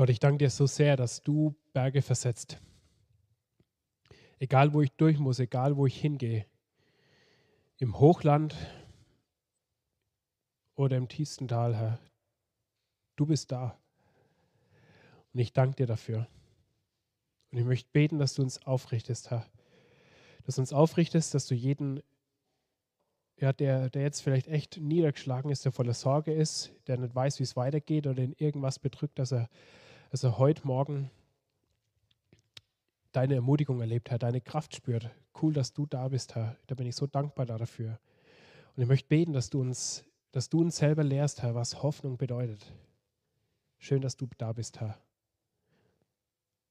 Gott, ich danke dir so sehr, dass du Berge versetzt. Egal wo ich durch muss, egal wo ich hingehe, im Hochland oder im tiefsten Tal, Herr, du bist da. Und ich danke dir dafür. Und ich möchte beten, dass du uns aufrichtest, Herr. Dass du uns aufrichtest, dass du jeden, ja, der, der jetzt vielleicht echt niedergeschlagen ist, der voller Sorge ist, der nicht weiß, wie es weitergeht oder in irgendwas bedrückt, dass er, dass er heute Morgen deine Ermutigung erlebt, Herr, deine Kraft spürt. Cool, dass du da bist, Herr. Da bin ich so dankbar dafür. Und ich möchte beten, dass du uns, dass du uns selber lehrst, Herr, was Hoffnung bedeutet. Schön, dass du da bist, Herr.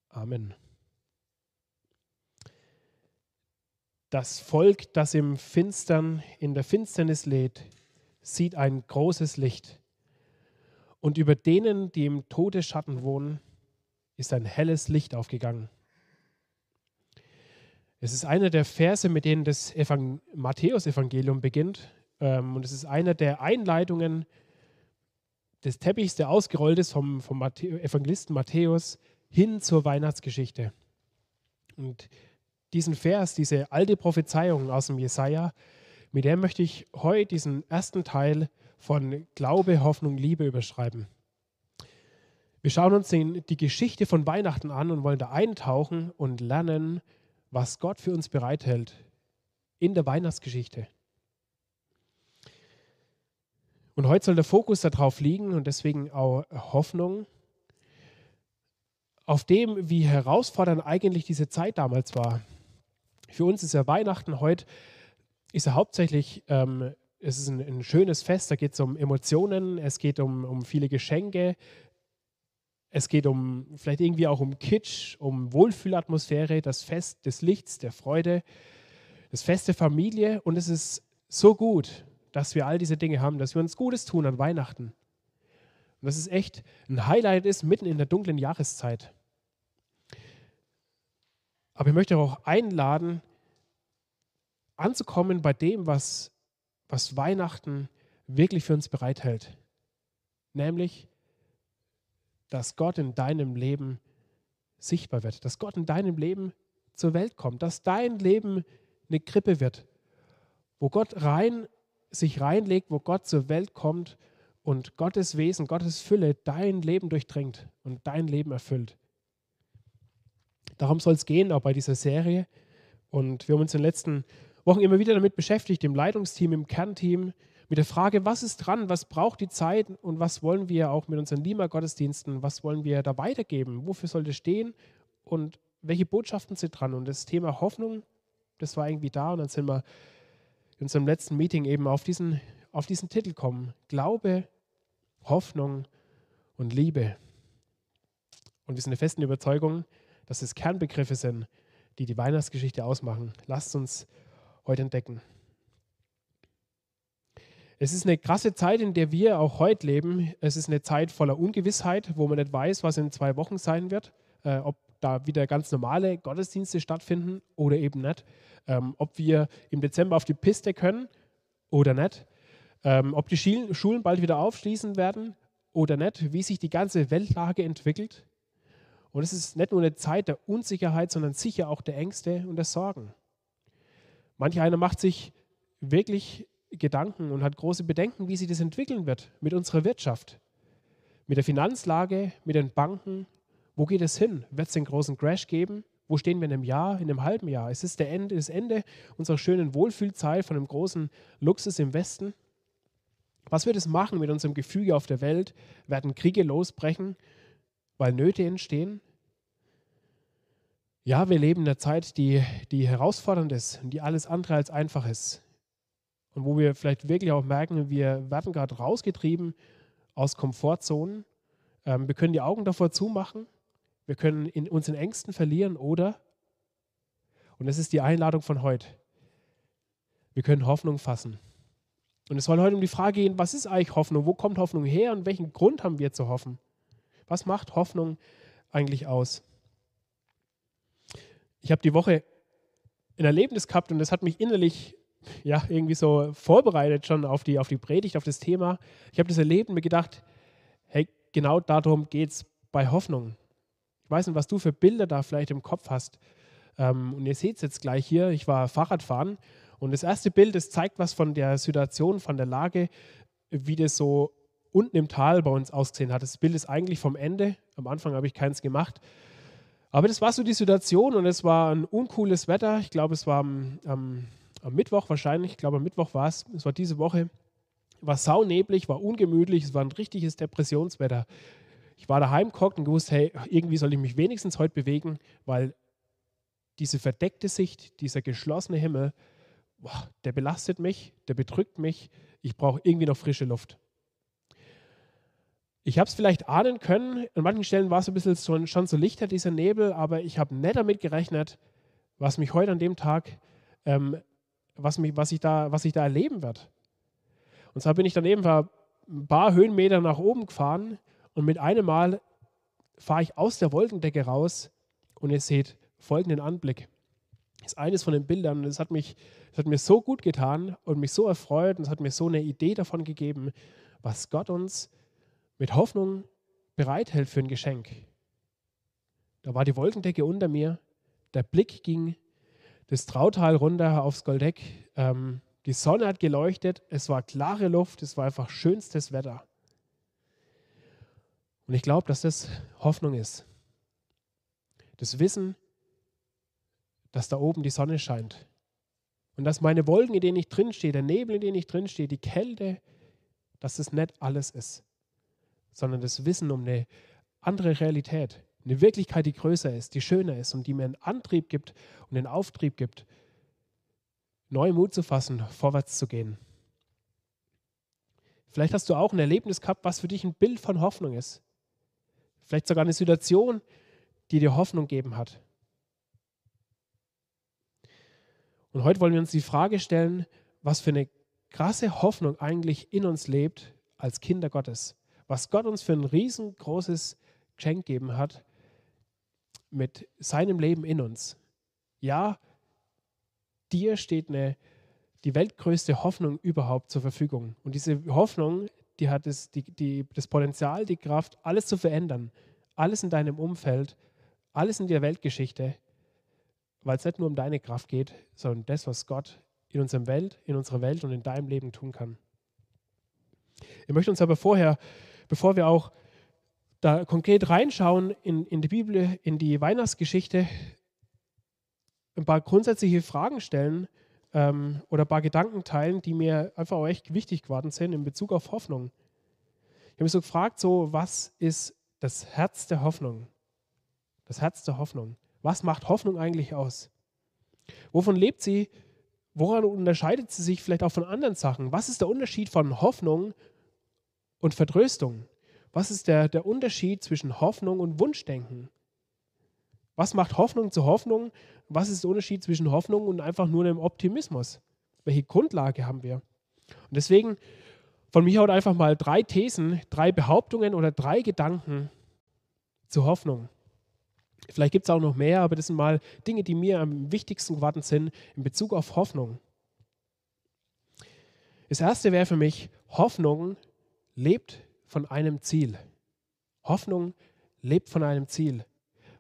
Amen. Das Volk, das im Finstern, in der Finsternis lädt, sieht ein großes Licht. Und über denen, die im Todesschatten wohnen, ist ein helles Licht aufgegangen. Es ist einer der Verse, mit denen das Matthäus-Evangelium beginnt. Ähm, und es ist einer der Einleitungen des Teppichs, der ausgerollt ist vom, vom Evangelisten Matthäus hin zur Weihnachtsgeschichte. Und diesen Vers, diese alte Prophezeiung aus dem Jesaja, mit der möchte ich heute diesen ersten Teil von Glaube, Hoffnung, Liebe überschreiben. Wir schauen uns die Geschichte von Weihnachten an und wollen da eintauchen und lernen, was Gott für uns bereithält in der Weihnachtsgeschichte. Und heute soll der Fokus darauf liegen und deswegen auch Hoffnung, auf dem, wie herausfordernd eigentlich diese Zeit damals war. Für uns ist ja Weihnachten heute, ist ja hauptsächlich, ähm, es ist ein, ein, schönes Fest, da geht es um Emotionen, es geht um, um viele Geschenke, es geht um vielleicht irgendwie auch um Kitsch, um Wohlfühlatmosphäre, das Fest des Lichts, der Freude, das Fest der Familie. Und es ist so gut, dass wir all diese Dinge haben, dass wir uns Gutes tun an Weihnachten. Und dass es echt ein Highlight ist mitten in der dunklen Jahreszeit. Aber ich möchte auch einladen, anzukommen bei dem, was, was Weihnachten wirklich für uns bereithält. Nämlich dass Gott in deinem Leben sichtbar wird, dass Gott in deinem Leben zur Welt kommt, dass dein Leben eine Krippe wird, wo Gott rein sich reinlegt, wo Gott zur Welt kommt und Gottes Wesen, Gottes Fülle dein Leben durchdringt und dein Leben erfüllt. Darum soll es gehen, auch bei dieser Serie. Und wir haben uns in den letzten Wochen immer wieder damit beschäftigt, im Leitungsteam, im Kernteam, mit der Frage, was ist dran, was braucht die Zeit und was wollen wir auch mit unseren Lima-Gottesdiensten, was wollen wir da weitergeben, wofür soll das stehen und welche Botschaften sind dran. Und das Thema Hoffnung, das war irgendwie da und dann sind wir in unserem letzten Meeting eben auf diesen, auf diesen Titel kommen. Glaube, Hoffnung und Liebe. Und wir sind der festen Überzeugung, dass es Kernbegriffe sind, die die Weihnachtsgeschichte ausmachen. Lasst uns heute entdecken. Es ist eine krasse Zeit, in der wir auch heute leben. Es ist eine Zeit voller Ungewissheit, wo man nicht weiß, was in zwei Wochen sein wird, äh, ob da wieder ganz normale Gottesdienste stattfinden oder eben nicht, ähm, ob wir im Dezember auf die Piste können oder nicht, ähm, ob die Schulen bald wieder aufschließen werden oder nicht, wie sich die ganze Weltlage entwickelt. Und es ist nicht nur eine Zeit der Unsicherheit, sondern sicher auch der Ängste und der Sorgen. Manch einer macht sich wirklich Gedanken und hat große Bedenken, wie sich das entwickeln wird mit unserer Wirtschaft, mit der Finanzlage, mit den Banken. Wo geht es hin? Wird es den großen Crash geben? Wo stehen wir in einem Jahr, in einem halben Jahr? Ist es der Ende, das Ende unserer schönen Wohlfühlzeit von einem großen Luxus im Westen? Was wird es machen mit unserem Gefüge auf der Welt? Werden Kriege losbrechen, weil Nöte entstehen? Ja, wir leben in einer Zeit, die, die herausfordernd ist und die alles andere als einfach ist und wo wir vielleicht wirklich auch merken, wir werden gerade rausgetrieben aus Komfortzonen. Ähm, wir können die Augen davor zumachen, wir können in, uns in Ängsten verlieren oder, und das ist die Einladung von heute, wir können Hoffnung fassen. Und es soll heute um die Frage gehen, was ist eigentlich Hoffnung? Wo kommt Hoffnung her und welchen Grund haben wir zu hoffen? Was macht Hoffnung eigentlich aus? Ich habe die Woche ein Erlebnis gehabt und das hat mich innerlich ja, irgendwie so vorbereitet schon auf die, auf die Predigt, auf das Thema. Ich habe das erlebt und mir gedacht, hey, genau darum geht es bei Hoffnung. Ich weiß nicht, was du für Bilder da vielleicht im Kopf hast. Ähm, und ihr seht es jetzt gleich hier. Ich war Fahrradfahren und das erste Bild, das zeigt was von der Situation, von der Lage, wie das so unten im Tal bei uns ausgesehen hat. Das Bild ist eigentlich vom Ende. Am Anfang habe ich keins gemacht. Aber das war so die Situation und es war ein uncooles Wetter. Ich glaube, es war am, am, am Mittwoch wahrscheinlich. Ich glaube, am Mittwoch war es. Es war diese Woche. War sauneblig, war ungemütlich. Es war ein richtiges Depressionswetter. Ich war daheim gehockt und gewusst, hey, irgendwie soll ich mich wenigstens heute bewegen, weil diese verdeckte Sicht, dieser geschlossene Himmel, boah, der belastet mich, der bedrückt mich. Ich brauche irgendwie noch frische Luft. Ich habe es vielleicht ahnen können. An manchen Stellen war es ein bisschen schon, schon so lichter, dieser Nebel, aber ich habe nicht damit gerechnet, was mich heute an dem Tag, ähm, was, mich, was, ich da, was ich da erleben werde. Und zwar bin ich dann eben ein paar Höhenmeter nach oben gefahren und mit einem Mal fahre ich aus der Wolkendecke raus und ihr seht folgenden Anblick. Das ist eines von den Bildern und es hat, hat mir so gut getan und mich so erfreut und es hat mir so eine Idee davon gegeben, was Gott uns mit Hoffnung bereithält für ein Geschenk. Da war die Wolkendecke unter mir, der Blick ging das Trautal runter aufs Goldeck, ähm, die Sonne hat geleuchtet, es war klare Luft, es war einfach schönstes Wetter. Und ich glaube, dass das Hoffnung ist. Das Wissen, dass da oben die Sonne scheint. Und dass meine Wolken, in denen ich drinstehe, der Nebel, in denen ich drinstehe, die Kälte, dass das nicht alles ist sondern das Wissen um eine andere Realität, eine Wirklichkeit, die größer ist, die schöner ist und die mir einen Antrieb gibt und einen Auftrieb gibt, neuen Mut zu fassen, vorwärts zu gehen. Vielleicht hast du auch ein Erlebnis gehabt, was für dich ein Bild von Hoffnung ist. Vielleicht sogar eine Situation, die dir Hoffnung gegeben hat. Und heute wollen wir uns die Frage stellen, was für eine krasse Hoffnung eigentlich in uns lebt als Kinder Gottes was Gott uns für ein riesengroßes Geschenk gegeben hat mit seinem Leben in uns. Ja, dir steht eine, die weltgrößte Hoffnung überhaupt zur Verfügung. Und diese Hoffnung, die hat das, die, die, das Potenzial, die Kraft, alles zu verändern. Alles in deinem Umfeld, alles in der Weltgeschichte, weil es nicht nur um deine Kraft geht, sondern das, was Gott in unserer Welt, in unserer Welt und in deinem Leben tun kann. Ich möchte uns aber vorher bevor wir auch da konkret reinschauen in, in die Bibel, in die Weihnachtsgeschichte, ein paar grundsätzliche Fragen stellen ähm, oder ein paar Gedanken teilen, die mir einfach auch echt wichtig geworden sind in Bezug auf Hoffnung. Ich habe mich so gefragt, so, was ist das Herz der Hoffnung? Das Herz der Hoffnung. Was macht Hoffnung eigentlich aus? Wovon lebt sie? Woran unterscheidet sie sich vielleicht auch von anderen Sachen? Was ist der Unterschied von Hoffnung und Vertröstung? Was ist der, der Unterschied zwischen Hoffnung und Wunschdenken? Was macht Hoffnung zu Hoffnung? Was ist der Unterschied zwischen Hoffnung und einfach nur einem Optimismus? Welche Grundlage haben wir? Und deswegen von mir heute einfach mal drei Thesen, drei Behauptungen oder drei Gedanken zur Hoffnung. Vielleicht gibt es auch noch mehr, aber das sind mal Dinge, die mir am wichtigsten geworden sind in Bezug auf Hoffnung. Das erste wäre für mich, Hoffnung lebt von einem Ziel. Hoffnung lebt von einem Ziel.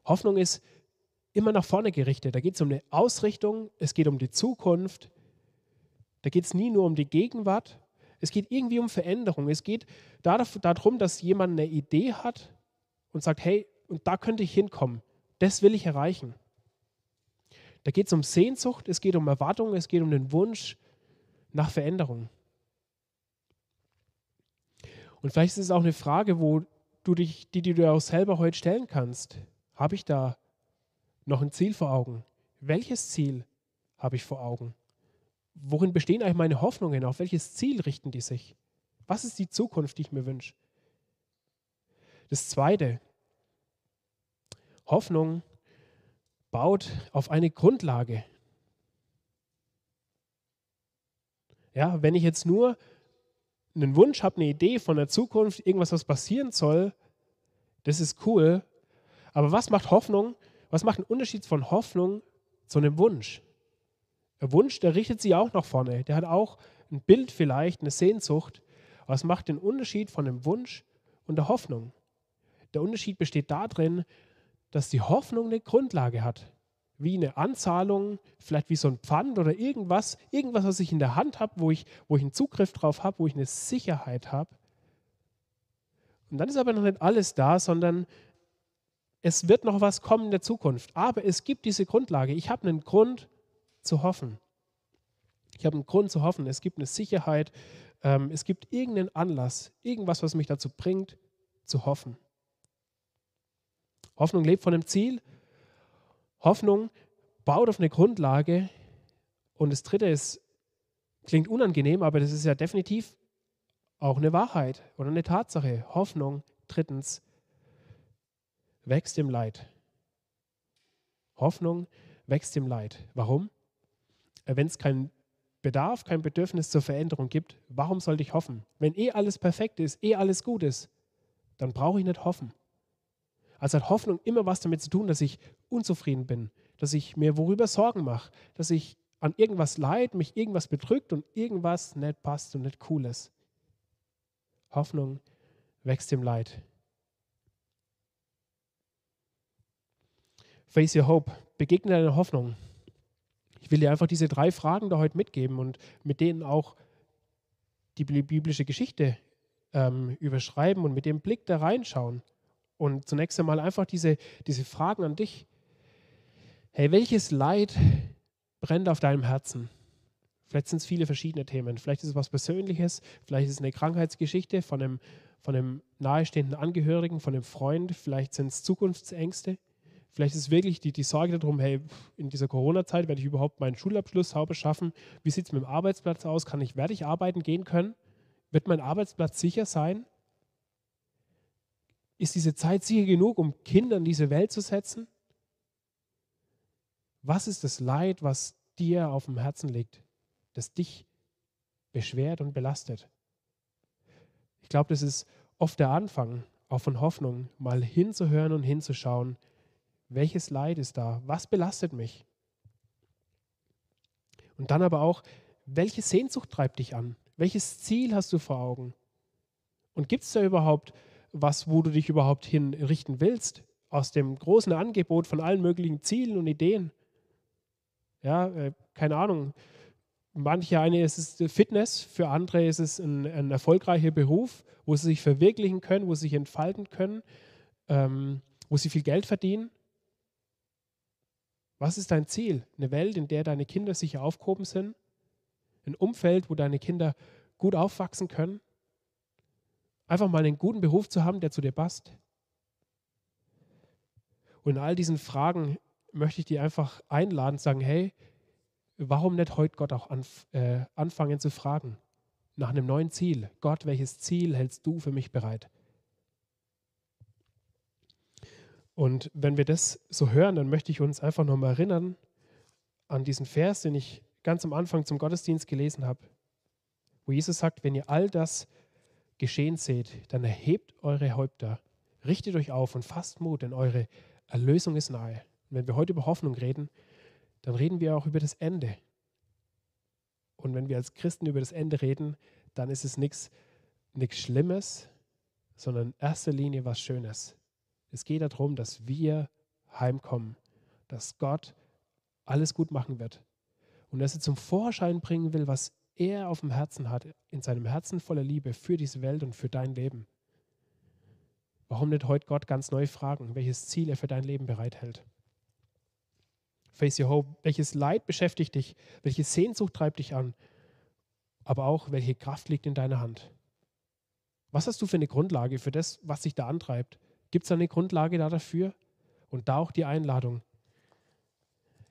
Hoffnung ist immer nach vorne gerichtet. Da geht es um eine Ausrichtung, es geht um die Zukunft. Da geht es nie nur um die Gegenwart. Es geht irgendwie um Veränderung. Es geht darum, dass jemand eine Idee hat und sagt, hey, und da könnte ich hinkommen. Das will ich erreichen. Da geht es um Sehnsucht, es geht um Erwartung, es geht um den Wunsch nach Veränderung. Und vielleicht ist es auch eine Frage, wo du dich, die, die du auch selber heute stellen kannst. Habe ich da noch ein Ziel vor Augen? Welches Ziel habe ich vor Augen? Worin bestehen eigentlich meine Hoffnungen? Auf welches Ziel richten die sich? Was ist die Zukunft, die ich mir wünsche? Das Zweite, Hoffnung baut auf eine Grundlage. Ja, wenn ich jetzt nur einen Wunsch habe, eine Idee von der Zukunft, irgendwas, was passieren soll, das ist cool. Aber was macht Hoffnung? Was macht einen Unterschied von Hoffnung zu einem Wunsch? Ein Wunsch, der richtet sich auch nach vorne. Der hat auch ein Bild vielleicht, eine Sehnsucht. Es macht den Unterschied von einem Wunsch und der Hoffnung. Der Unterschied besteht darin, dass die Hoffnung eine Grundlage hat. Wie eine Anzahlung, vielleicht wie so ein Pfand oder irgendwas, irgendwas, was ich in der Hand habe, wo ich, wo ich einen Zugriff drauf habe, wo ich eine Sicherheit habe. Und dann ist aber noch nicht alles da, sondern es wird noch was kommen in der Zukunft. Aber es gibt diese Grundlage. Ich habe einen Grund zu hoffen. Ich habe einen Grund zu hoffen. Es gibt eine Sicherheit. Ähm, es gibt irgendeinen Anlass, irgendwas, was mich dazu bringt, zu hoffen. Hoffnung lebt von einem Ziel. Hoffnung baut auf eine Grundlage. Und das Dritte ist, klingt unangenehm, aber das ist ja definitiv auch eine Wahrheit oder eine Tatsache. Hoffnung, drittens, wächst im Leid. Hoffnung wächst im Leid. Warum? Äh, Wenn es keinen Bedarf, kein Bedürfnis zur Veränderung gibt, warum sollte ich hoffen? Wenn eh alles perfekt ist, eh alles gut ist, dann brauche ich nicht hoffen. Also hat Hoffnung immer was damit zu tun, dass ich unzufrieden bin, dass ich mir worüber Sorgen mache, dass ich an irgendwas leid, mich irgendwas bedrückt und irgendwas nicht passt und nicht cool ist. Hoffnung wächst im Leid. Face your hope, begegne deiner Hoffnung. Ich will dir einfach diese drei Fragen da heute mitgeben und mit denen auch die biblische Geschichte ähm, überschreiben und mit dem Blick da reinschauen. Und zunächst einmal einfach diese, diese Fragen an dich. Hey, welches Leid brennt auf deinem Herzen? Vielleicht sind es viele verschiedene Themen. Vielleicht ist es was Persönliches, vielleicht ist es eine Krankheitsgeschichte von einem, von einem nahestehenden Angehörigen, von einem Freund, vielleicht sind es Zukunftsängste. Vielleicht ist es wirklich die, die Sorge darum, hey, in dieser Corona-Zeit werde ich überhaupt meinen Schulabschluss sauber schaffen? Wie sieht es mit dem Arbeitsplatz aus? Kann ich, werde ich arbeiten gehen können? Wird mein Arbeitsplatz sicher sein? Ist diese Zeit sicher genug, um Kinder in diese Welt zu setzen? Was ist das Leid, was dir auf dem Herzen liegt, das dich beschwert und belastet? Ich glaube, das ist oft der Anfang auch von Hoffnung, mal hinzuhören und hinzuschauen, welches Leid ist da, was belastet mich. Und dann aber auch, welche Sehnsucht treibt dich an, welches Ziel hast du vor Augen? Und gibt es da überhaupt was, wo du dich überhaupt hinrichten willst, aus dem großen Angebot von allen möglichen Zielen und Ideen. Ja, äh, keine Ahnung. Manche eine ist es Fitness, für andere ist es ein, ein erfolgreicher Beruf, wo sie sich verwirklichen können, wo sie sich entfalten können, ähm, wo sie viel Geld verdienen. Was ist dein Ziel? Eine Welt, in der deine Kinder sicher aufgehoben sind? Ein Umfeld, wo deine Kinder gut aufwachsen können? Einfach mal einen guten Beruf zu haben, der zu dir passt. Und in all diesen Fragen möchte ich dir einfach einladen, sagen, hey, warum nicht heute Gott auch anf äh, anfangen zu fragen nach einem neuen Ziel? Gott, welches Ziel hältst du für mich bereit? Und wenn wir das so hören, dann möchte ich uns einfach nochmal erinnern an diesen Vers, den ich ganz am Anfang zum Gottesdienst gelesen habe, wo Jesus sagt, wenn ihr all das geschehen seht, dann erhebt eure Häupter, richtet euch auf und fasst Mut, denn eure Erlösung ist nahe. Und wenn wir heute über Hoffnung reden, dann reden wir auch über das Ende. Und wenn wir als Christen über das Ende reden, dann ist es nichts Schlimmes, sondern in erster Linie was Schönes. Es geht darum, dass wir heimkommen, dass Gott alles gut machen wird und dass er zum Vorschein bringen will, was er auf dem Herzen hat, in seinem Herzen voller Liebe für diese Welt und für dein Leben. Warum nicht heute Gott ganz neu fragen, welches Ziel er für dein Leben bereithält? Face your hope. Welches Leid beschäftigt dich? Welche Sehnsucht treibt dich an? Aber auch, welche Kraft liegt in deiner Hand? Was hast du für eine Grundlage für das, was dich da antreibt? Gibt es eine Grundlage da dafür? Und da auch die Einladung.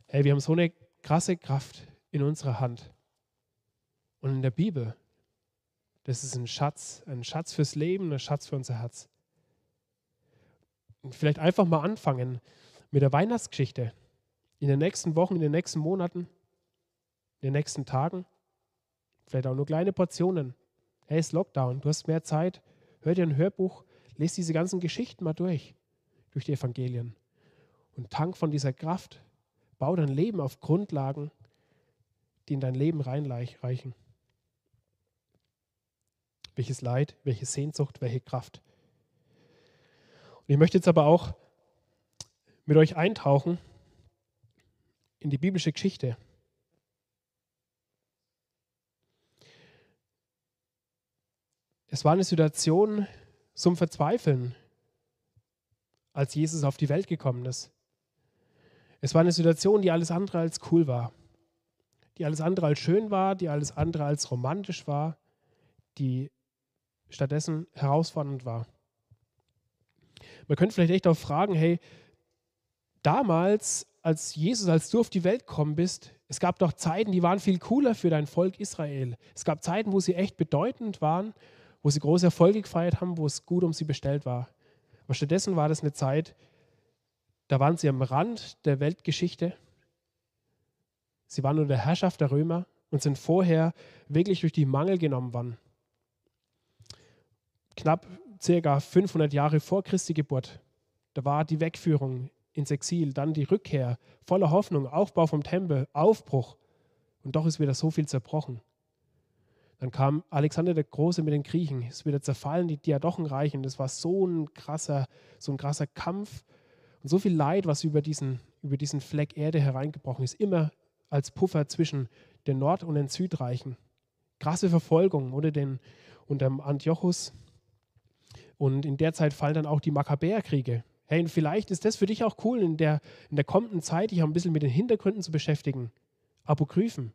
Hey, wir haben so eine krasse Kraft in unserer Hand. Und in der Bibel, das ist ein Schatz, ein Schatz fürs Leben, ein Schatz für unser Herz. Und vielleicht einfach mal anfangen mit der Weihnachtsgeschichte. In den nächsten Wochen, in den nächsten Monaten, in den nächsten Tagen. Vielleicht auch nur kleine Portionen. Hey, es ist Lockdown, du hast mehr Zeit. Hör dir ein Hörbuch, lese diese ganzen Geschichten mal durch, durch die Evangelien. Und tank von dieser Kraft. Bau dein Leben auf Grundlagen, die in dein Leben reinreichen. Welches Leid, welche Sehnsucht, welche Kraft. Ich möchte jetzt aber auch mit euch eintauchen in die biblische Geschichte. Es war eine Situation zum Verzweifeln, als Jesus auf die Welt gekommen ist. Es war eine Situation, die alles andere als cool war, die alles andere als schön war, die alles andere als romantisch war, die stattdessen herausfordernd war. Man könnte vielleicht echt auch fragen, hey, damals, als Jesus, als du auf die Welt gekommen bist, es gab doch Zeiten, die waren viel cooler für dein Volk Israel. Es gab Zeiten, wo sie echt bedeutend waren, wo sie große Erfolge gefeiert haben, wo es gut um sie bestellt war. Aber stattdessen war das eine Zeit, da waren sie am Rand der Weltgeschichte. Sie waren unter der Herrschaft der Römer und sind vorher wirklich durch die Mangel genommen worden. Knapp circa 500 Jahre vor Christi Geburt, da war die Wegführung ins Exil, dann die Rückkehr, voller Hoffnung, Aufbau vom Tempel, Aufbruch. Und doch ist wieder so viel zerbrochen. Dann kam Alexander der Große mit den Griechen, ist wieder zerfallen, die Diadochenreichen. Das war so ein krasser, so ein krasser Kampf und so viel Leid, was über diesen, über diesen Fleck Erde hereingebrochen ist, immer als Puffer zwischen den Nord- und den Südreichen. Krasse Verfolgung unter, den, unter dem Antiochus. Und in der Zeit fallen dann auch die Makkabäerkriege. Hey, und vielleicht ist das für dich auch cool, in der, in der kommenden Zeit dich auch ein bisschen mit den Hintergründen zu beschäftigen. Apokryphen.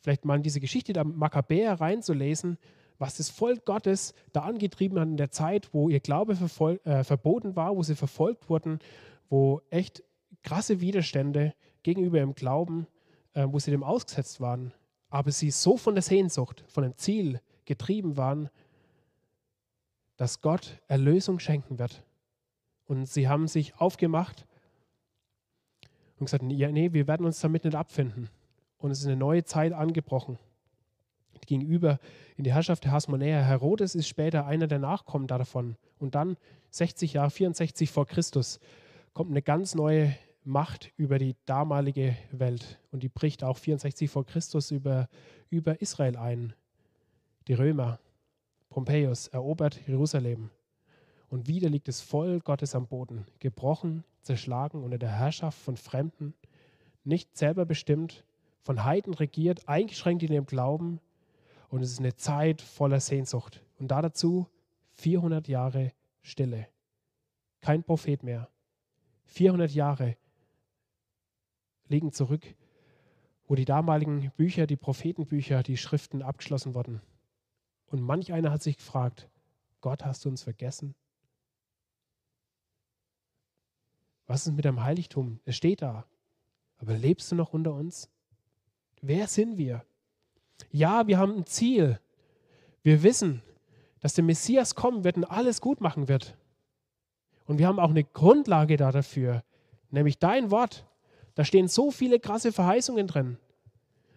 Vielleicht mal in diese Geschichte der Makkabäer reinzulesen, was das Volk Gottes da angetrieben hat in der Zeit, wo ihr Glaube äh, verboten war, wo sie verfolgt wurden, wo echt krasse Widerstände gegenüber ihrem Glauben, äh, wo sie dem ausgesetzt waren. Aber sie so von der Sehnsucht, von dem Ziel getrieben waren, dass Gott Erlösung schenken wird und sie haben sich aufgemacht und gesagt, ja, nee, wir werden uns damit nicht abfinden. Und es ist eine neue Zeit angebrochen. Gegenüber in die Herrschaft der Hasmonäer. Herodes ist später einer der Nachkommen davon. Und dann 60 Jahre, 64 vor Christus, kommt eine ganz neue Macht über die damalige Welt. Und die bricht auch 64 vor Christus über, über Israel ein. Die Römer, Pompeius, erobert Jerusalem. Und wieder liegt das Volk Gottes am Boden, gebrochen, zerschlagen unter der Herrschaft von Fremden, nicht selber bestimmt, von Heiden regiert, eingeschränkt in ihrem Glauben. Und es ist eine Zeit voller Sehnsucht. Und da dazu 400 Jahre Stille. Kein Prophet mehr. 400 Jahre liegen zurück, wo die damaligen Bücher, die Prophetenbücher, die Schriften abgeschlossen wurden. Und manch einer hat sich gefragt, Gott, hast du uns vergessen? Was ist mit deinem Heiligtum? Es steht da. Aber lebst du noch unter uns? Wer sind wir? Ja, wir haben ein Ziel. Wir wissen, dass der Messias kommen wird und alles gut machen wird. Und wir haben auch eine Grundlage da dafür, nämlich dein Wort. Da stehen so viele krasse Verheißungen drin.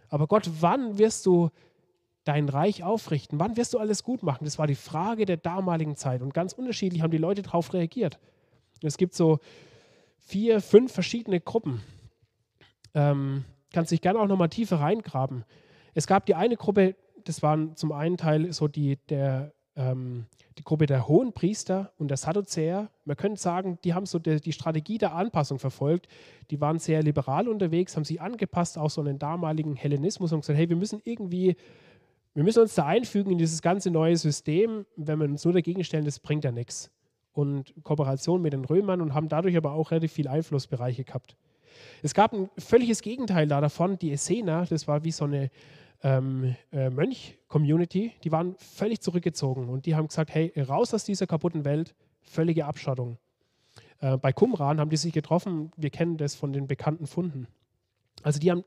Aber Gott, wann wirst du dein Reich aufrichten? Wann wirst du alles gut machen? Das war die Frage der damaligen Zeit. Und ganz unterschiedlich haben die Leute darauf reagiert. Es gibt so vier, fünf verschiedene Gruppen. Ähm, kannst dich gerne auch nochmal tiefer reingraben. Es gab die eine Gruppe, das waren zum einen Teil so die, der, ähm, die Gruppe der hohen Priester und der Sadduzäer. Man könnte sagen, die haben so die, die, Strategie der Anpassung verfolgt. Die waren sehr liberal unterwegs, haben sich angepasst, auch so den damaligen Hellenismus und gesagt, hey, wir müssen irgendwie, wir müssen uns da einfügen in dieses ganze neue System. Wenn wir uns nur dagegen stellen, das bringt ja nichts und Kooperation mit den Römern und haben dadurch aber auch relativ viele Einflussbereiche gehabt. Es gab ein völliges Gegenteil da davon, die Essener, das war wie so eine ähm, äh, Mönch-Community, die waren völlig zurückgezogen und die haben gesagt, hey, raus aus dieser kaputten Welt, völlige Abschottung. Äh, bei Qumran haben die sich getroffen, wir kennen das von den bekannten Funden. Also die haben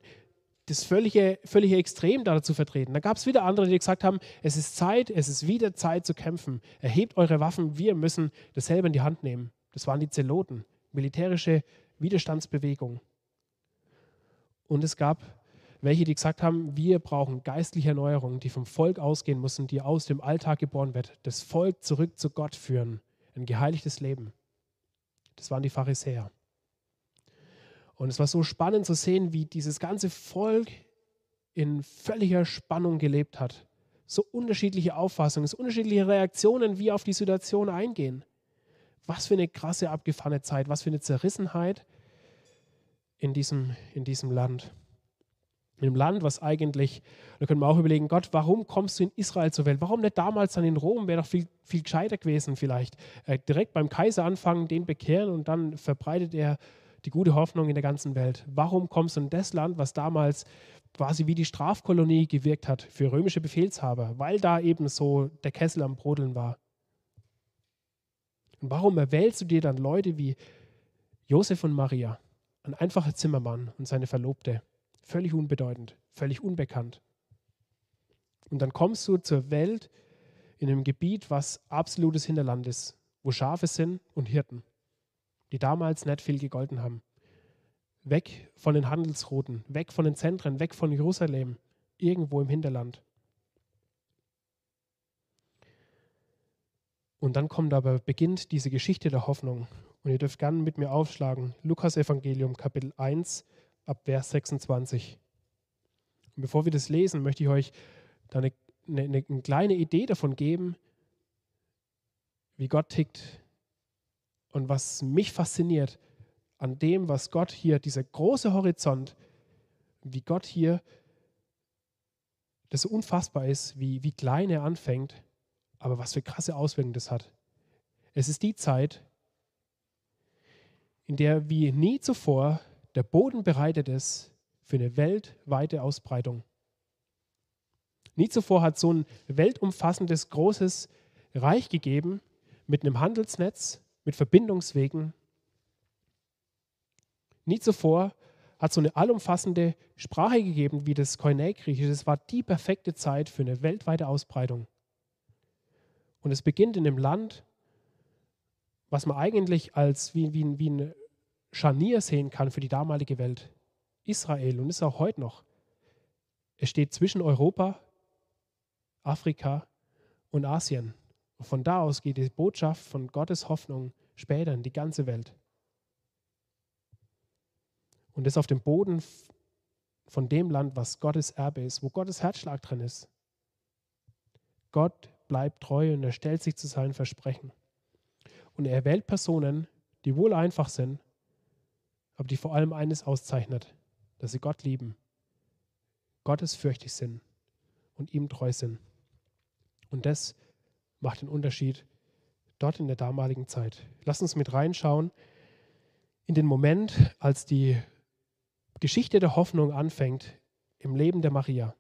das völlige, völlige Extrem dazu vertreten. Da gab es wieder andere, die gesagt haben, es ist Zeit, es ist wieder Zeit zu kämpfen. Erhebt eure Waffen, wir müssen dasselbe in die Hand nehmen. Das waren die Zeloten, militärische Widerstandsbewegung. Und es gab welche, die gesagt haben, wir brauchen geistliche Erneuerung, die vom Volk ausgehen müssen, die aus dem Alltag geboren wird, das Volk zurück zu Gott führen, ein geheiligtes Leben. Das waren die Pharisäer. Und es war so spannend zu sehen, wie dieses ganze Volk in völliger Spannung gelebt hat. So unterschiedliche Auffassungen, so unterschiedliche Reaktionen, wie auf die Situation eingehen. Was für eine krasse, abgefahrene Zeit, was für eine Zerrissenheit in diesem, in diesem Land. In einem Land, was eigentlich, da können wir auch überlegen, Gott, warum kommst du in Israel zur Welt? Warum nicht damals dann in Rom? Wäre doch viel, viel gescheiter gewesen vielleicht. Äh, direkt beim Kaiser anfangen, den bekehren und dann verbreitet er die gute Hoffnung in der ganzen Welt. Warum kommst du in das Land, was damals quasi wie die Strafkolonie gewirkt hat für römische Befehlshaber, weil da eben so der Kessel am Brodeln war? Und warum erwählst du dir dann Leute wie Josef und Maria, ein einfacher Zimmermann und seine Verlobte? Völlig unbedeutend, völlig unbekannt. Und dann kommst du zur Welt in einem Gebiet, was absolutes Hinterland ist, wo Schafe sind und Hirten, die damals nicht viel gegolten haben. Weg von den Handelsrouten, weg von den Zentren, weg von Jerusalem, irgendwo im Hinterland. Und dann kommt aber, beginnt diese Geschichte der Hoffnung. Und ihr dürft gerne mit mir aufschlagen. Lukas Evangelium, Kapitel 1, ab Vers 26. Und bevor wir das lesen, möchte ich euch da eine, eine, eine kleine Idee davon geben, wie Gott tickt und was mich fasziniert an dem, was Gott hier, dieser große Horizont, wie Gott hier, das so unfassbar ist, wie, wie klein er anfängt, aber was für krasse Auswirkungen das hat. Es ist die Zeit, in der wie nie zuvor der Boden bereitet ist für eine weltweite Ausbreitung. Nie zuvor hat so ein weltumfassendes, großes Reich gegeben mit einem Handelsnetz, mit Verbindungswegen. Nie zuvor hat so eine allumfassende Sprache gegeben wie das Koine-Griechisch. Es war die perfekte Zeit für eine weltweite Ausbreitung. Und es beginnt in einem Land, was man eigentlich als wie, wie, wie ein Scharnier sehen kann für die damalige Welt. Israel und ist auch heute noch. Es steht zwischen Europa, Afrika und Asien. Und von da aus geht die Botschaft von Gottes Hoffnung später in die ganze Welt. Und das auf dem Boden von dem Land, was Gottes Erbe ist, wo Gottes Herzschlag drin ist. Gott bleibt treu und er stellt sich zu seinen Versprechen. Und er wählt Personen, die wohl einfach sind, aber die vor allem eines auszeichnet, dass sie Gott lieben, gottesfürchtig sind und ihm treu sind. Und das macht den Unterschied dort in der damaligen Zeit. Lass uns mit reinschauen in den Moment, als die Geschichte der Hoffnung anfängt im Leben der Maria.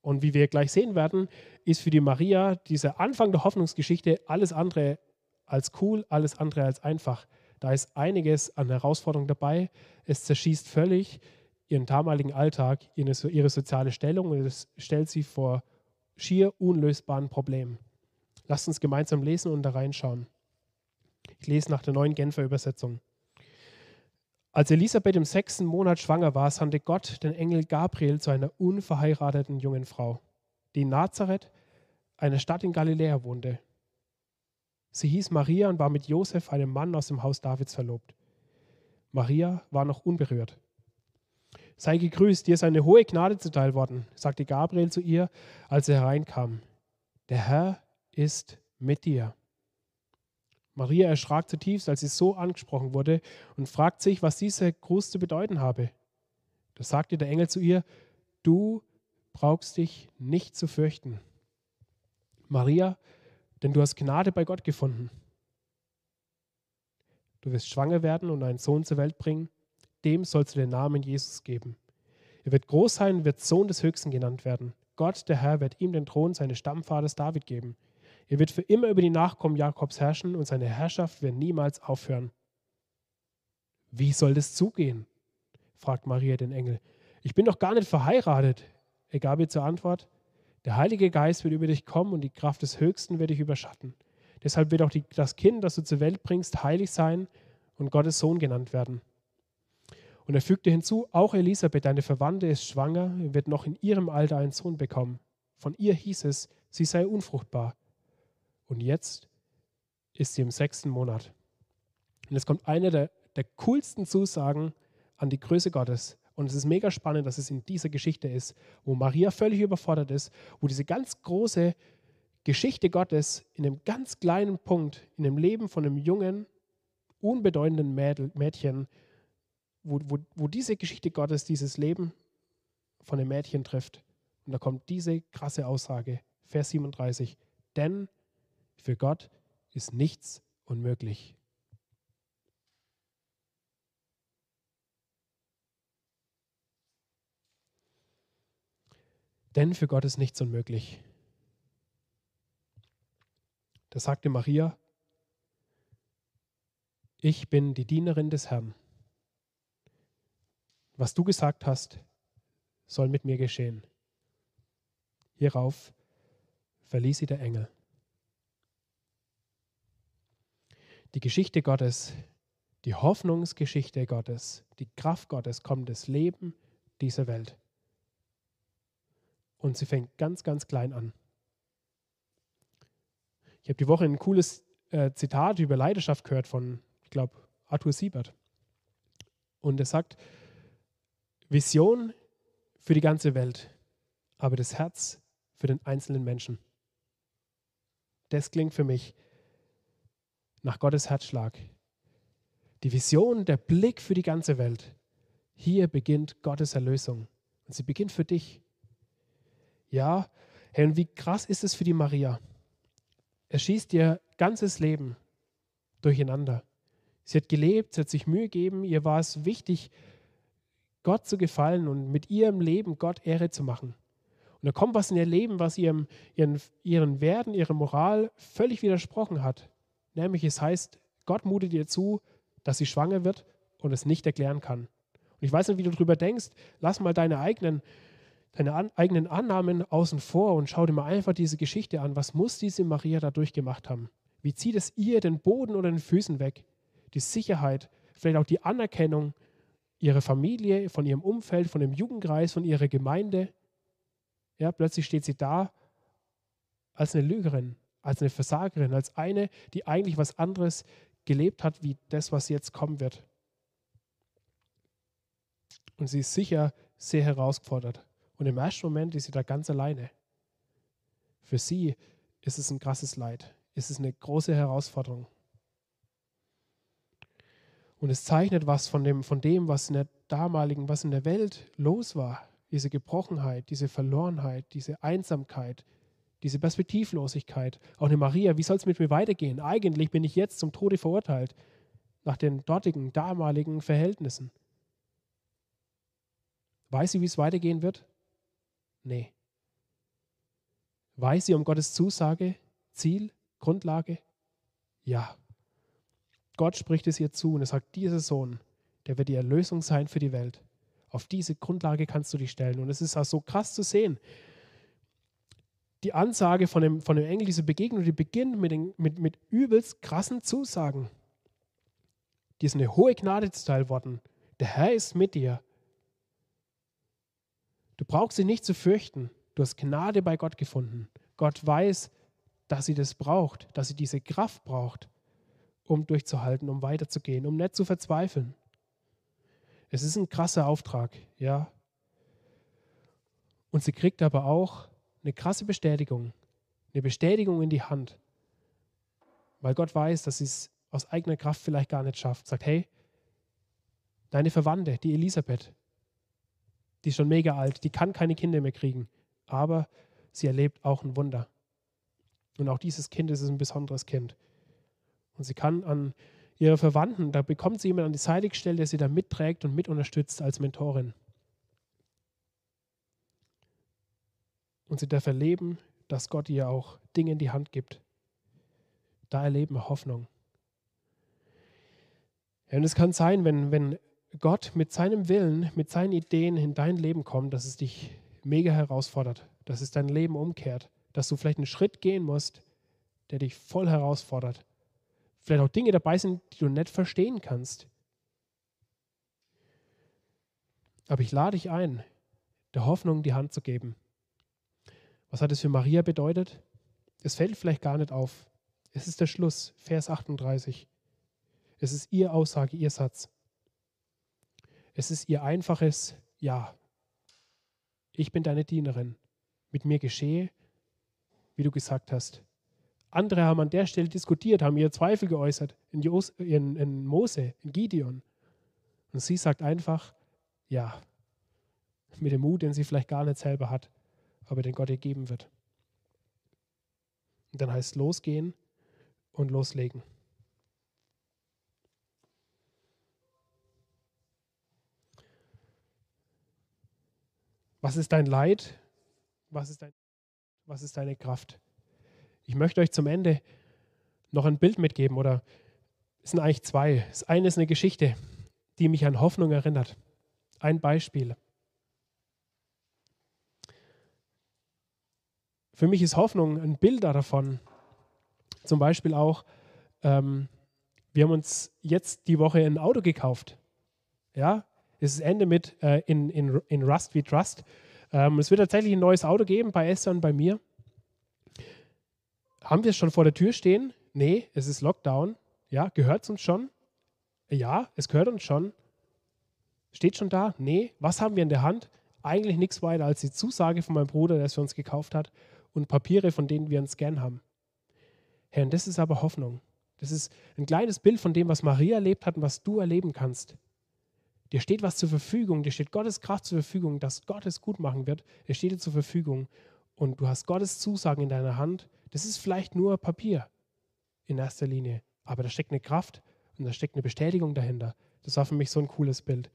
Und wie wir gleich sehen werden, ist für die Maria dieser Anfang der Hoffnungsgeschichte alles andere als cool, alles andere als einfach. Da ist einiges an Herausforderungen dabei. Es zerschießt völlig ihren damaligen Alltag, ihre soziale Stellung und es stellt sie vor schier unlösbaren Problemen. Lasst uns gemeinsam lesen und da reinschauen. Ich lese nach der neuen Genfer Übersetzung. Als Elisabeth im sechsten Monat schwanger war, sandte Gott den Engel Gabriel zu einer unverheirateten jungen Frau, die in Nazareth, einer Stadt in Galiläa, wohnte. Sie hieß Maria und war mit Josef, einem Mann aus dem Haus Davids, verlobt. Maria war noch unberührt. Sei gegrüßt, dir ist eine hohe Gnade zuteil worden, sagte Gabriel zu ihr, als er hereinkam. Der Herr ist mit dir. Maria erschrak zutiefst, als sie so angesprochen wurde und fragt sich, was dieser Gruß zu bedeuten habe. Da sagte der Engel zu ihr, du brauchst dich nicht zu fürchten. Maria denn du hast Gnade bei Gott gefunden. Du wirst schwanger werden und einen Sohn zur Welt bringen. Dem sollst du den Namen Jesus geben. Er wird groß sein, wird Sohn des Höchsten genannt werden. Gott, der Herr, wird ihm den Thron seines Stammvaters David geben. Er wird für immer über die Nachkommen Jakobs herrschen und seine Herrschaft wird niemals aufhören. Wie soll das zugehen? fragt Maria den Engel. Ich bin doch gar nicht verheiratet. Er gab ihr zur Antwort, der Heilige Geist wird über dich kommen und die Kraft des Höchsten wird dich überschatten. Deshalb wird auch die, das Kind, das du zur Welt bringst, heilig sein und Gottes Sohn genannt werden. Und er fügte hinzu, auch Elisabeth, deine Verwandte, ist schwanger, wird noch in ihrem Alter einen Sohn bekommen. Von ihr hieß es, sie sei unfruchtbar. Und jetzt ist sie im sechsten Monat. Und es kommt eine der, der coolsten Zusagen an die Größe Gottes. Und es ist mega spannend, dass es in dieser Geschichte ist, wo Maria völlig überfordert ist, wo diese ganz große Geschichte Gottes in einem ganz kleinen Punkt, in dem Leben von einem Jungen unbedeutenden Mädchen, wo, wo, wo diese Geschichte Gottes dieses Leben von dem Mädchen trifft. Und da kommt diese krasse Aussage, Vers 37. Denn für Gott ist nichts unmöglich. Denn für Gott ist nichts unmöglich. Da sagte Maria, ich bin die Dienerin des Herrn. Was du gesagt hast, soll mit mir geschehen. Hierauf verließ sie der Engel. Die Geschichte Gottes, die Hoffnungsgeschichte Gottes, die Kraft Gottes kommt das Leben dieser Welt. Und sie fängt ganz, ganz klein an. Ich habe die Woche ein cooles äh, Zitat über Leidenschaft gehört von, ich glaube, Arthur Siebert. Und er sagt, Vision für die ganze Welt, aber das Herz für den einzelnen Menschen. Das klingt für mich nach Gottes Herzschlag. Die Vision, der Blick für die ganze Welt. Hier beginnt Gottes Erlösung. Und sie beginnt für dich. Ja, hey, und wie krass ist es für die Maria? Er schießt ihr ganzes Leben durcheinander. Sie hat gelebt, sie hat sich Mühe gegeben, ihr war es wichtig, Gott zu gefallen und mit ihrem Leben Gott Ehre zu machen. Und da kommt was in ihr Leben, was ihrem, ihren, ihren Werten, ihrer Moral völlig widersprochen hat. Nämlich es heißt, Gott mutet ihr zu, dass sie schwanger wird und es nicht erklären kann. Und ich weiß nicht, wie du darüber denkst. Lass mal deine eigenen deine an, eigenen Annahmen außen vor und schau dir mal einfach diese Geschichte an. Was muss diese Maria da durchgemacht haben? Wie zieht es ihr den Boden oder den Füßen weg? Die Sicherheit, vielleicht auch die Anerkennung ihrer Familie, von ihrem Umfeld, von dem Jugendkreis, von ihrer Gemeinde. Ja, plötzlich steht sie da als eine Lügerin, als eine Versagerin, als eine, die eigentlich was anderes gelebt hat, wie das, was jetzt kommen wird. Und sie ist sicher sehr herausgefordert. Und im ersten Moment ist sie da ganz alleine. Für sie ist es ein krasses Leid. Es ist eine große Herausforderung. Und es zeichnet was von dem, von dem, was in der damaligen, was in der Welt los war. Diese Gebrochenheit, diese Verlorenheit, diese Einsamkeit, diese Perspektivlosigkeit. Auch eine Maria, wie soll es mit mir weitergehen? Eigentlich bin ich jetzt zum Tode verurteilt, nach den dortigen, damaligen Verhältnissen. Weiß sie, wie es weitergehen wird? Nee. Weiß sie um Gottes Zusage, Ziel, Grundlage? Ja. Gott spricht es ihr zu und er sagt, dieser Sohn, der wird die Erlösung sein für die Welt. Auf diese Grundlage kannst du dich stellen. Und es ist auch so krass zu sehen. Die Ansage von dem, von dem Engel, diese Begegnung, die beginnt mit, den, mit, mit übelst krassen Zusagen. Die ist eine hohe Gnade zuteil worden. Der Herr ist mit dir. Du brauchst sie nicht zu fürchten. Du hast Gnade bei Gott gefunden. Gott weiß, dass sie das braucht, dass sie diese Kraft braucht, um durchzuhalten, um weiterzugehen, um nicht zu verzweifeln. Es ist ein krasser Auftrag, ja. Und sie kriegt aber auch eine krasse Bestätigung, eine Bestätigung in die Hand, weil Gott weiß, dass sie es aus eigener Kraft vielleicht gar nicht schafft. Sagt, hey, deine Verwandte, die Elisabeth, die ist schon mega alt, die kann keine Kinder mehr kriegen, aber sie erlebt auch ein Wunder. Und auch dieses Kind ist ein besonderes Kind. Und sie kann an ihre Verwandten, da bekommt sie jemand an die Seite gestellt, der sie da mitträgt und mit unterstützt als Mentorin. Und sie darf erleben, dass Gott ihr auch Dinge in die Hand gibt. Da erleben wir Hoffnung. Und es kann sein, wenn, wenn Gott mit seinem Willen, mit seinen Ideen in dein Leben kommt, dass es dich mega herausfordert, dass es dein Leben umkehrt, dass du vielleicht einen Schritt gehen musst, der dich voll herausfordert. Vielleicht auch Dinge dabei sind, die du nicht verstehen kannst. Aber ich lade dich ein, der Hoffnung die Hand zu geben. Was hat es für Maria bedeutet? Es fällt vielleicht gar nicht auf. Es ist der Schluss, Vers 38. Es ist ihr Aussage, ihr Satz. Es ist ihr einfaches Ja. Ich bin deine Dienerin. Mit mir geschehe, wie du gesagt hast. Andere haben an der Stelle diskutiert, haben ihre Zweifel geäußert in, Jos, in, in Mose, in Gideon. Und sie sagt einfach, ja, mit dem Mut, den sie vielleicht gar nicht selber hat, aber den Gott ihr geben wird. Und dann heißt losgehen und loslegen. Was ist dein Leid? Was ist, dein, was ist deine Kraft? Ich möchte euch zum Ende noch ein Bild mitgeben oder es sind eigentlich zwei. Das eine ist eine Geschichte, die mich an Hoffnung erinnert. Ein Beispiel. Für mich ist Hoffnung ein Bild davon. Zum Beispiel auch, ähm, wir haben uns jetzt die Woche ein Auto gekauft. Ja, es ist Ende mit äh, in, in, in Rust wie Trust. Ähm, es wird tatsächlich ein neues Auto geben bei Esther und bei mir. Haben wir es schon vor der Tür stehen? Nee, es ist Lockdown. Ja, gehört es uns schon? Ja, es gehört uns schon. Steht schon da? Nee. Was haben wir in der Hand? Eigentlich nichts weiter als die Zusage von meinem Bruder, der es für uns gekauft hat, und Papiere, von denen wir einen Scan haben. Herr, und das ist aber Hoffnung. Das ist ein kleines Bild von dem, was Maria erlebt hat und was du erleben kannst. Dir steht was zur Verfügung, dir steht Gottes Kraft zur Verfügung, dass Gott es gut machen wird. Es steht dir zur Verfügung. Und du hast Gottes Zusagen in deiner Hand. Das ist vielleicht nur Papier in erster Linie, aber da steckt eine Kraft und da steckt eine Bestätigung dahinter. Das war für mich so ein cooles Bild.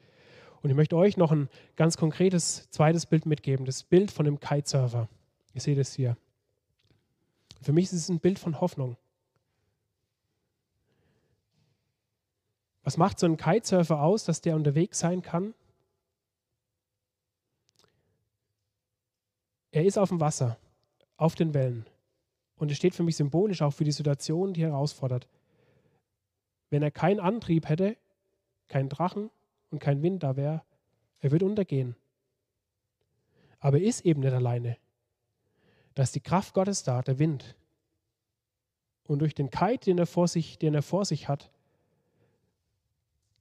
Und ich möchte euch noch ein ganz konkretes zweites Bild mitgeben, das Bild von dem Kitesurfer. Ihr seht es hier. Für mich ist es ein Bild von Hoffnung. Was macht so ein Kitesurfer aus, dass der unterwegs sein kann? Er ist auf dem Wasser, auf den Wellen. Und es steht für mich symbolisch auch für die Situation, die herausfordert. Wenn er keinen Antrieb hätte, keinen Drachen und kein Wind da wäre, er würde untergehen. Aber er ist eben nicht alleine. Da ist die Kraft Gottes da, der Wind. Und durch den Kite, den er vor sich, den er vor sich hat,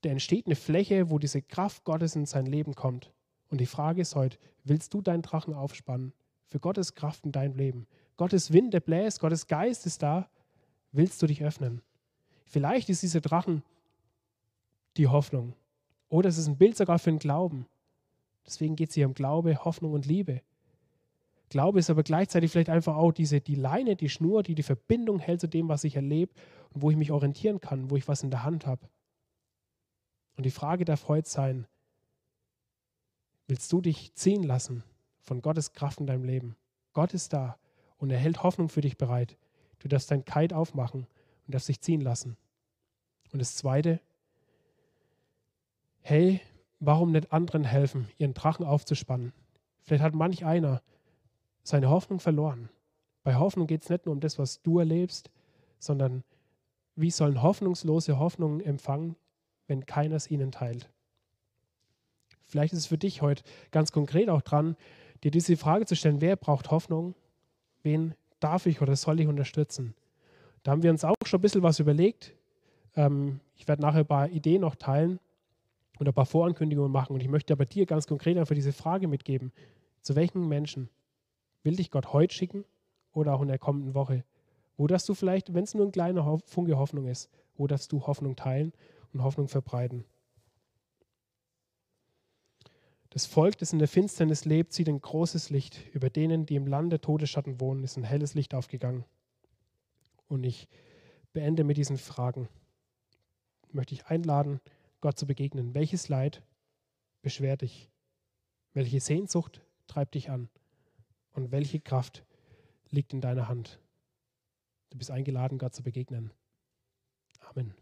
da entsteht eine Fläche, wo diese Kraft Gottes in sein Leben kommt. Und die Frage ist heute, willst du deinen Drachen aufspannen für Gottes Kraft in deinem Leben? Gottes Wind, der bläst, Gottes Geist ist da. Willst du dich öffnen? Vielleicht ist dieser Drachen die Hoffnung. Oder es ist ein Bild sogar für den Glauben. Deswegen geht es hier um Glaube, Hoffnung und Liebe. Glaube ist aber gleichzeitig vielleicht einfach auch diese, die Leine, die Schnur, die die Verbindung hält zu dem, was ich erlebe und wo ich mich orientieren kann, wo ich was in der Hand habe. Und die Frage darf heute sein, willst du dich ziehen lassen von Gottes Kraft in deinem Leben? Gott ist da und er hält Hoffnung für dich bereit. Du darfst dein Kite aufmachen und darfst dich ziehen lassen. Und das Zweite, hey, warum nicht anderen helfen, ihren Drachen aufzuspannen? Vielleicht hat manch einer seine Hoffnung verloren. Bei Hoffnung geht es nicht nur um das, was du erlebst, sondern wie sollen hoffnungslose Hoffnungen empfangen, wenn keiner es ihnen teilt. Vielleicht ist es für dich heute ganz konkret auch dran, dir diese Frage zu stellen, wer braucht Hoffnung? Wen darf ich oder soll ich unterstützen? Da haben wir uns auch schon ein bisschen was überlegt. Ähm, ich werde nachher ein paar Ideen noch teilen und ein paar Vorankündigungen machen. Und ich möchte aber dir ganz konkret einfach diese Frage mitgeben. Zu welchen Menschen will dich Gott heute schicken oder auch in der kommenden Woche? Wo darfst du vielleicht, wenn es nur ein kleiner Funke Hoffnung ist, wo darfst du Hoffnung teilen und Hoffnung verbreiten. Das Volk, das in der Finsternis lebt, sieht ein großes Licht. Über denen, die im Land der Todesschatten wohnen, ist ein helles Licht aufgegangen. Und ich beende mit diesen Fragen. Möchte ich einladen, Gott zu begegnen. Welches Leid beschwert dich? Welche Sehnsucht treibt dich an? Und welche Kraft liegt in deiner Hand? Du bist eingeladen, Gott zu begegnen. Amen.